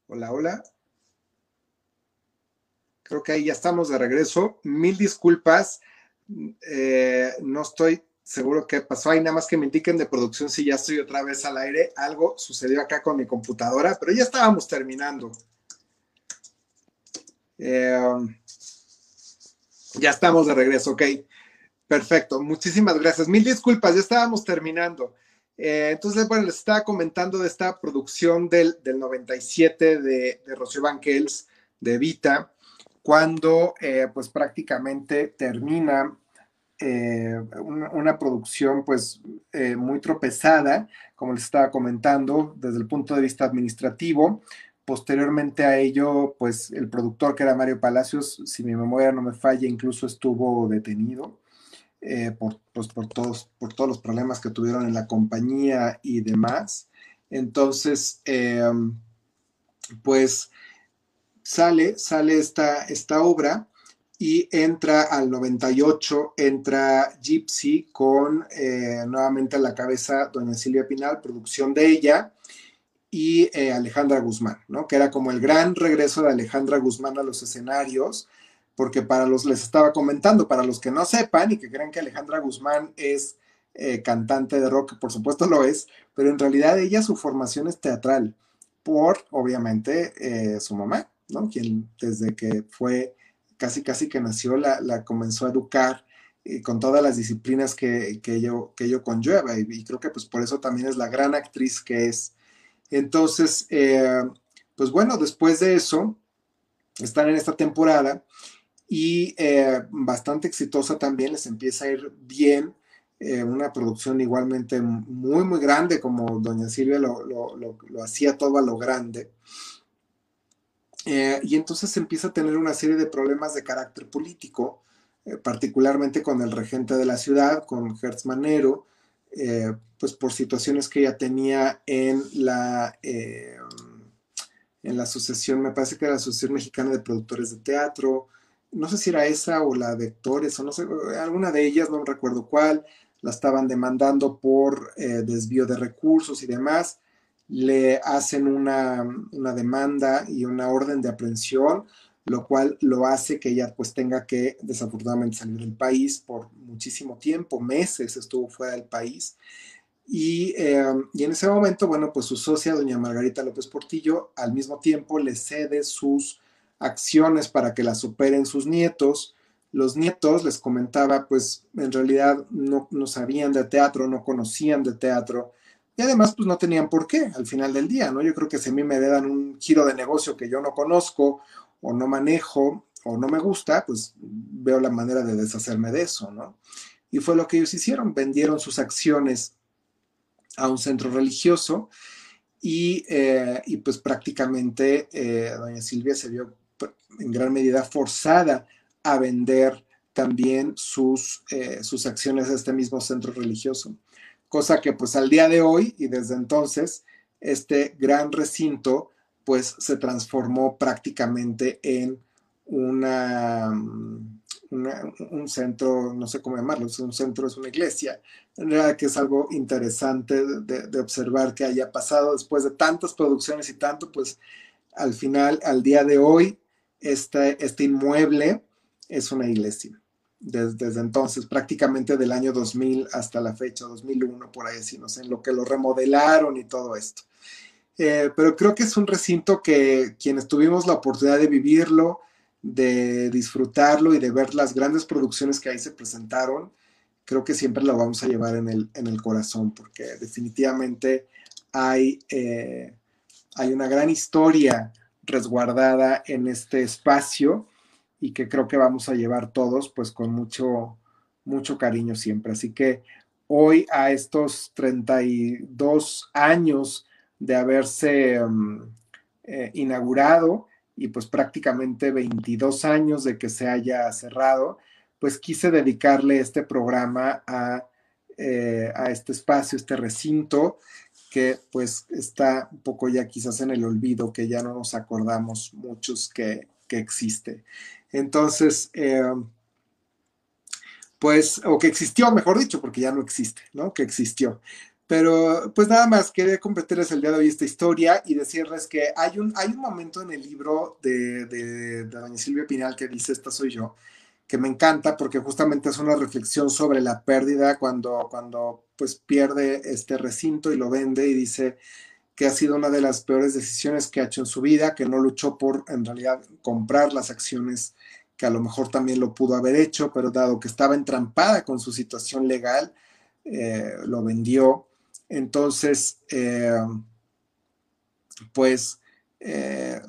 Hola, hola. Creo que ahí ya estamos de regreso. Mil disculpas. Eh, no estoy seguro qué pasó ahí, nada más que me indiquen de producción si ya estoy otra vez al aire. Algo sucedió acá con mi computadora, pero ya estábamos terminando. Eh, ya estamos de regreso, ok. Perfecto, muchísimas gracias. Mil disculpas, ya estábamos terminando. Eh, entonces, bueno, les estaba comentando de esta producción del, 97 de, de Rocío Banquels, de Vita, cuando eh, pues prácticamente termina eh, una, producción pues muy tropezada, como les estaba comentando, desde el punto de vista administrativo. Posteriormente a ello, pues el productor que era Mario Palacios, si mi memoria no me falla, incluso estuvo detenido. Eh, por, pues, por, todos, por todos los problemas que tuvieron en la compañía y demás. Entonces, em, pues sale, sale esta, esta obra y entra al 98, entra Gypsy con eh, nuevamente a la cabeza doña Silvia Pinal, producción de ella, y eh, Alejandra Guzmán, ¿no? Que era como el gran regreso de Alejandra Guzmán a los escenarios porque para los, les estaba comentando, para los que no sepan y que creen que Alejandra Guzmán es eh, cantante de rock, por supuesto lo es, pero en realidad ella su formación es teatral, por obviamente eh, su mamá, ¿no? Quien desde que fue casi casi que nació la, comenzó a educar eh, con todas las disciplinas que, que, ello, que ello conlleva y, creo que pues por eso también es la gran actriz que es. Entonces, pues bueno, después de eso, están en esta temporada y eh, bastante exitosa también, les empieza a ir bien. Eh, una producción igualmente muy, muy grande, como Doña Silvia lo, hacía todo a lo grande. Eh, y entonces empieza a tener una serie de problemas de carácter político, particularmente con el regente de la ciudad, con Hertz Manero, pues por situaciones que ella tenía en la, en la asociación, me parece que era la Asociación Mexicana de Productores de Teatro, no sé si era esa o la de actores, o no sé, alguna de ellas, no recuerdo cuál, la estaban demandando por eh, desvío de recursos y demás, le hacen una, demanda y una orden de aprehensión, lo cual lo hace que ella pues tenga que desafortunadamente salir del país por muchísimo tiempo, meses estuvo fuera del país. Y, eh, y, en ese momento, bueno, pues su socia, doña Margarita López Portillo, al mismo tiempo le cede sus acciones para que las operen sus nietos. Los nietos, les comentaba, pues en realidad no, no sabían de teatro, no conocían de teatro y además pues no tenían por qué al final del día, ¿no? Yo creo que si a mí me dan un giro de negocio que yo no conozco o no manejo o no me gusta, pues veo la manera de deshacerme de eso, ¿no? Y fue lo que ellos hicieron, vendieron sus acciones a un centro religioso y, eh, y pues prácticamente eh, doña Silvia se vio en gran medida forzada a vender también sus, eh, sus acciones a este mismo centro religioso. Cosa que pues al día de hoy y desde entonces, este gran recinto pues se transformó prácticamente en una, un centro, no sé cómo llamarlo, es un centro, es una iglesia. En realidad que es algo interesante de, observar que haya pasado después de tantas producciones y tanto, pues al final, al día de hoy, este, este inmueble es una iglesia. Desde, entonces, prácticamente del año 2000 hasta la fecha, 2001, por ahí así, no sé, en lo que lo remodelaron y todo esto. Eh, pero creo que es un recinto que quienes tuvimos la oportunidad de vivirlo, de disfrutarlo y de ver las grandes producciones que ahí se presentaron, creo que siempre lo vamos a llevar en el, en el corazón, porque definitivamente hay, eh, hay una gran historia resguardada en este espacio y que creo que vamos a llevar todos pues con mucho, mucho cariño siempre. Así que hoy a estos 32 años de haberse mm, eh, inaugurado y pues prácticamente 22 años de que se haya cerrado, pues quise dedicarle este programa a, eh, a este espacio, este recinto, que pues está un poco ya quizás en el olvido, que ya no nos acordamos muchos que, existe. Entonces, eh, pues, o que existió, mejor dicho, porque ya no existe, ¿no? Que existió. Pero pues nada más, quería compartirles el día de hoy esta historia y decirles que hay un, hay un momento en el libro de, de, de doña Silvia Pinal que dice, esta soy yo, que me encanta porque justamente es una reflexión sobre la pérdida cuando, cuando pues pierde este recinto y lo vende y dice que ha sido una de las peores decisiones que ha hecho en su vida, que no luchó por en realidad comprar las acciones que a lo mejor también lo pudo haber hecho, pero dado que estaba entrampada con su situación legal, eh, lo vendió. Entonces, eh, pues, eh,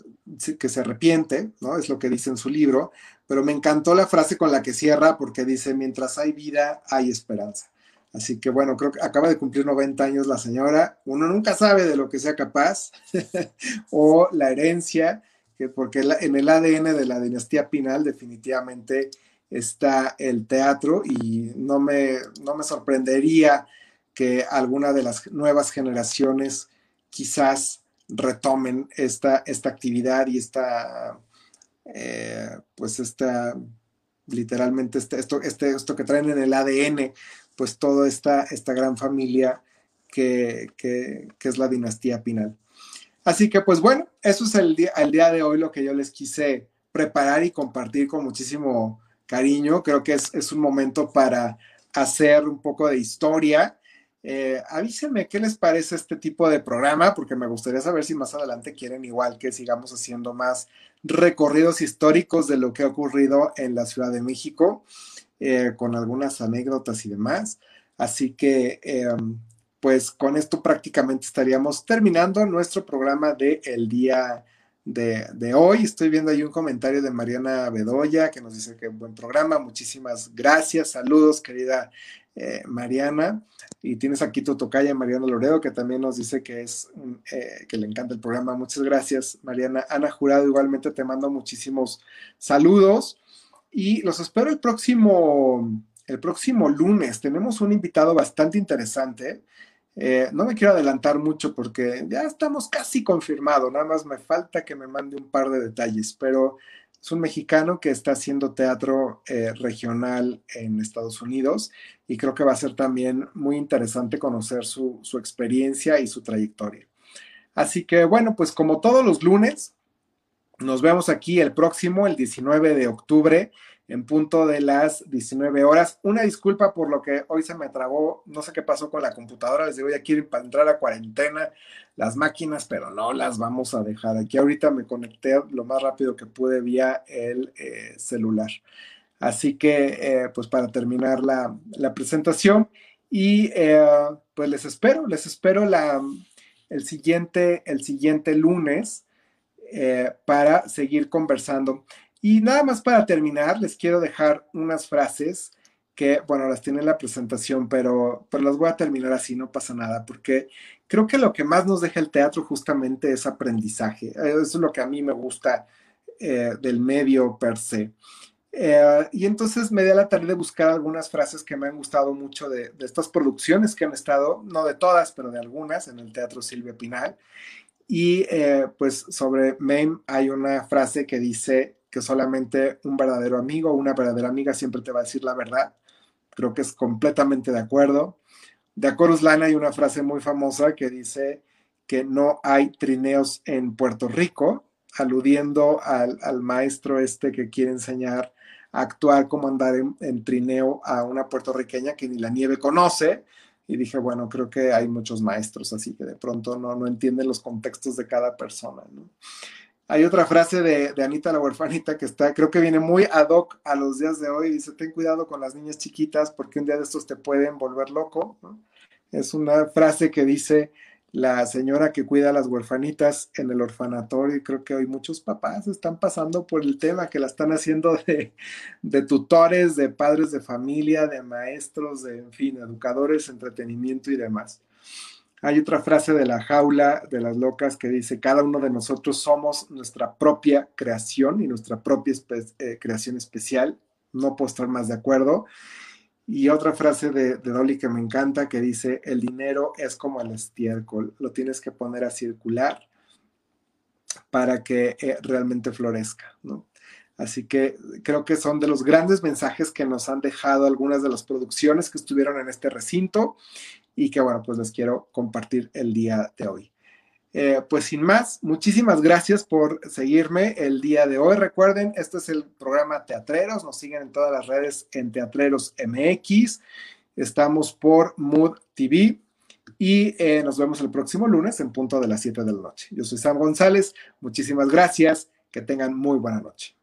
que se arrepiente, ¿no? Es lo que dice en su libro, pero me encantó la frase con la que cierra porque dice, mientras hay vida, hay esperanza. Así que bueno, creo que acaba de cumplir 90 años la señora. Uno nunca sabe de lo que sea capaz <laughs> o la herencia, que porque en el ADN de la dinastía Pinal definitivamente está el teatro y no me, no me sorprendería que alguna de las nuevas generaciones quizás retomen esta, esta actividad y esta, eh, pues esta, literalmente este, esto, este, esto que traen en el ADN pues toda esta, esta gran familia que, es la dinastía Pinal. Así que pues bueno, eso es el día, el día de hoy lo que yo les quise preparar y compartir con muchísimo cariño. Creo que es, es un momento para hacer un poco de historia. Eh, avísenme qué les parece este tipo de programa, porque me gustaría saber si más adelante quieren igual que sigamos haciendo más recorridos históricos de lo que ha ocurrido en la Ciudad de México. Eh, con algunas anécdotas y demás. Así que, em, pues con esto prácticamente estaríamos terminando nuestro programa de el día de, hoy. Estoy viendo ahí un comentario de Mariana Bedoya que nos dice que buen programa. Muchísimas gracias. Saludos, querida eh, Mariana. Y tienes aquí tu tocaya, Mariana Loredo, que también nos dice que es eh, que le encanta el programa. Muchas gracias, Mariana. Ana Jurado, igualmente te mando muchísimos saludos. Y los espero el próximo, el próximo lunes. Tenemos un invitado bastante interesante. Eh, no me quiero adelantar mucho porque ya estamos casi confirmado, nada más me falta que me mande un par de detalles, pero es un mexicano que está haciendo teatro eh, regional en Estados Unidos y creo que va a ser también muy interesante conocer su, su experiencia y su trayectoria. Así que bueno, pues como todos los lunes, nos vemos aquí el próximo, el 19 de octubre, en punto de las 19 horas. Una disculpa por lo que hoy se me trabó, no sé qué pasó con la computadora, les digo, ya quiero entrar a cuarentena las máquinas, pero no las vamos a dejar. Aquí ahorita me conecté lo más rápido que pude vía el eh, celular. Así que, eh, pues para terminar la, presentación, y eh, pues les espero, les espero la, el, siguiente, el siguiente lunes para seguir conversando. Y nada más para terminar, les quiero dejar unas frases que, bueno, las tiene en la presentación, pero, pero las voy a terminar así, no pasa nada, porque creo que lo que más nos deja el teatro justamente es aprendizaje. Eso es lo que a mí me gusta eh, del medio per se. Eh, y entonces me di a la tarea de buscar algunas frases que me han gustado mucho de, estas producciones que han estado, no de todas, pero de algunas, en el Teatro Silvia Pinal. Y eh, pues sobre Mame hay una frase que dice que solamente un verdadero amigo una verdadera amiga siempre te va a decir la verdad. Creo que es completamente de acuerdo. De Acorus Lana hay una frase muy famosa que dice que no hay trineos en Puerto Rico, aludiendo al, maestro este que quiere enseñar a actuar como andar en trineo a una puertorriqueña que ni la nieve conoce y dije, bueno, creo que hay muchos maestros, así que de pronto no, no entienden los contextos de cada persona, ¿no? Hay otra frase de, de, Anita la huerfanita que está, creo que viene muy ad hoc a los días de hoy. Dice, ten cuidado con las niñas chiquitas porque un día de estos te pueden volver loco. Es una frase que dice, la señora que cuida a las huerfanitas en el orfanatorio y creo que hoy muchos papás están pasando por el tema que la están haciendo de, tutores, de padres de familia, de maestros, de, en fin, educadores, entretenimiento y demás. Hay otra frase de la jaula de las locas que dice, cada uno de nosotros somos nuestra propia creación y nuestra propia eh, creación especial. No puedo estar más de acuerdo. Y otra frase de, Dolly que me encanta que dice, el dinero es como el estiércol, lo tienes que poner a circular para que eh, realmente florezca, ¿no? Así que creo que son de los grandes mensajes que nos han dejado algunas de las producciones que estuvieron en este recinto y que bueno, pues les quiero compartir el día de hoy. Eh, pues sin más, muchísimas gracias por seguirme el día de hoy. Recuerden, este es el programa Teatreros, nos siguen en todas las redes en Teatreros MX, estamos por Mood TV y eh, nos vemos el próximo lunes en punto de las 7 de la noche. Yo soy Sam González, muchísimas gracias, que tengan muy buena noche.